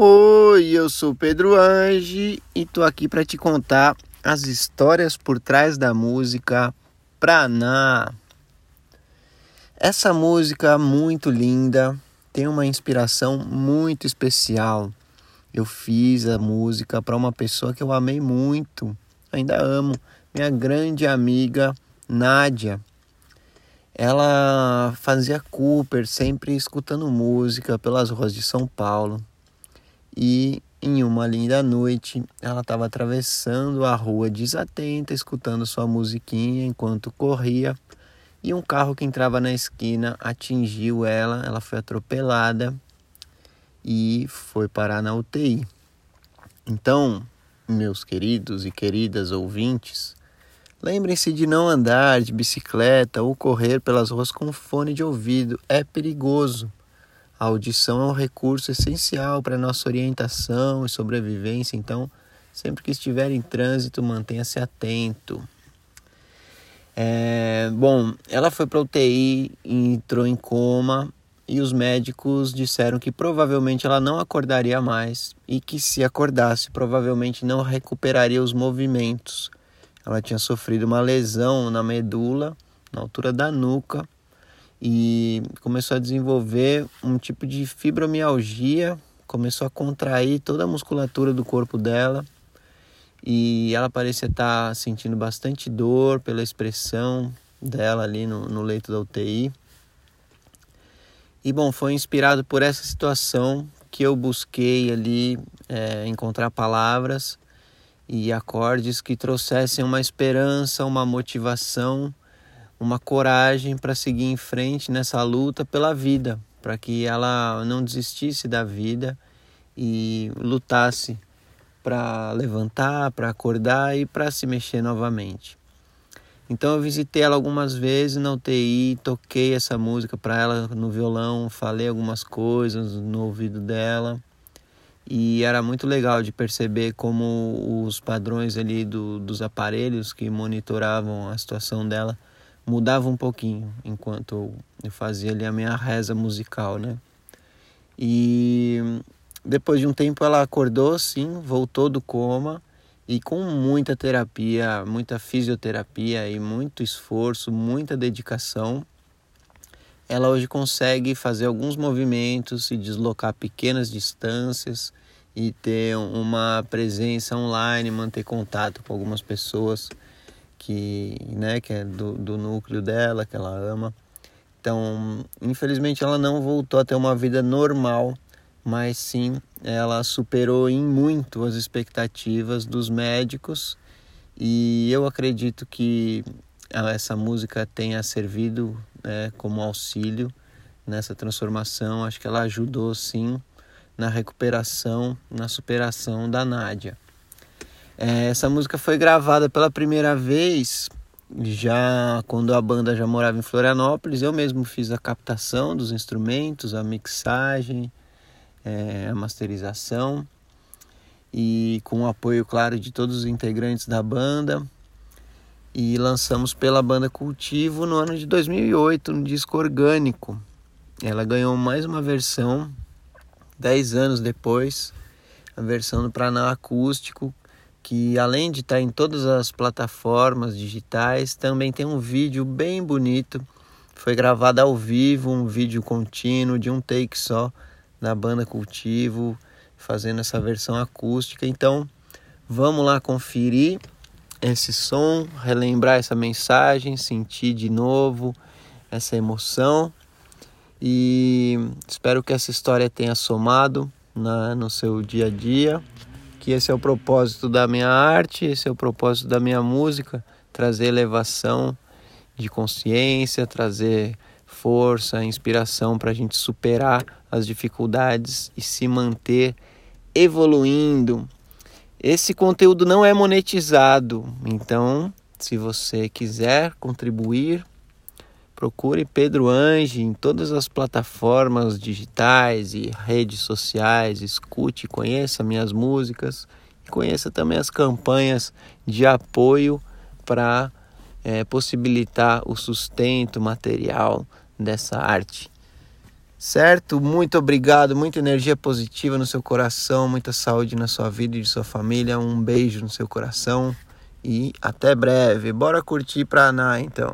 Oi, eu sou Pedro Ange e tô aqui para te contar as histórias por trás da música Praná. Essa música muito linda tem uma inspiração muito especial. Eu fiz a música para uma pessoa que eu amei muito, ainda amo, minha grande amiga Nádia. Ela fazia Cooper, sempre escutando música pelas ruas de São Paulo. E em uma linda noite, ela estava atravessando a rua desatenta, escutando sua musiquinha enquanto corria, e um carro que entrava na esquina atingiu ela, ela foi atropelada e foi parar na UTI. Então, meus queridos e queridas ouvintes, lembrem-se de não andar de bicicleta ou correr pelas ruas com fone de ouvido, é perigoso. A audição é um recurso essencial para nossa orientação e sobrevivência, então, sempre que estiver em trânsito, mantenha-se atento. É, bom, ela foi para UTI, entrou em coma e os médicos disseram que provavelmente ela não acordaria mais e que se acordasse, provavelmente não recuperaria os movimentos. Ela tinha sofrido uma lesão na medula, na altura da nuca e começou a desenvolver um tipo de fibromialgia, começou a contrair toda a musculatura do corpo dela e ela parecia estar sentindo bastante dor pela expressão dela ali no, no leito da UTI. E bom, foi inspirado por essa situação que eu busquei ali é, encontrar palavras e acordes que trouxessem uma esperança, uma motivação uma coragem para seguir em frente nessa luta pela vida, para que ela não desistisse da vida e lutasse para levantar, para acordar e para se mexer novamente. Então eu visitei ela algumas vezes na UTI, toquei essa música para ela no violão, falei algumas coisas no ouvido dela. E era muito legal de perceber como os padrões ali do, dos aparelhos que monitoravam a situação dela mudava um pouquinho enquanto eu fazia ali a minha reza musical, né? E depois de um tempo ela acordou, sim, voltou do coma e com muita terapia, muita fisioterapia e muito esforço, muita dedicação, ela hoje consegue fazer alguns movimentos, se deslocar pequenas distâncias e ter uma presença online, manter contato com algumas pessoas que, né, que é do, do núcleo dela, que ela ama. Então, infelizmente, ela não voltou a ter uma vida normal, mas sim ela superou em muito as expectativas dos médicos e eu acredito que essa música tenha servido né, como auxílio nessa transformação. Acho que ela ajudou sim na recuperação, na superação da Nádia. É, essa música foi gravada pela primeira vez já quando a banda já morava em Florianópolis. Eu mesmo fiz a captação dos instrumentos, a mixagem, é, a masterização e com o apoio, claro, de todos os integrantes da banda. E lançamos pela banda Cultivo no ano de 2008, um disco orgânico. Ela ganhou mais uma versão 10 anos depois, a versão do Praná acústico, que além de estar em todas as plataformas digitais, também tem um vídeo bem bonito. Foi gravado ao vivo, um vídeo contínuo de um take só da banda Cultivo, fazendo essa versão acústica. Então, vamos lá conferir esse som, relembrar essa mensagem, sentir de novo essa emoção. E espero que essa história tenha somado na, no seu dia a dia que esse é o propósito da minha arte, esse é o propósito da minha música, trazer elevação de consciência, trazer força, inspiração para a gente superar as dificuldades e se manter evoluindo. Esse conteúdo não é monetizado, então se você quiser contribuir Procure Pedro Ange em todas as plataformas digitais e redes sociais. Escute, conheça minhas músicas e conheça também as campanhas de apoio para é, possibilitar o sustento material dessa arte. Certo? Muito obrigado, muita energia positiva no seu coração, muita saúde na sua vida e de sua família. Um beijo no seu coração e até breve. Bora curtir pra Aná então.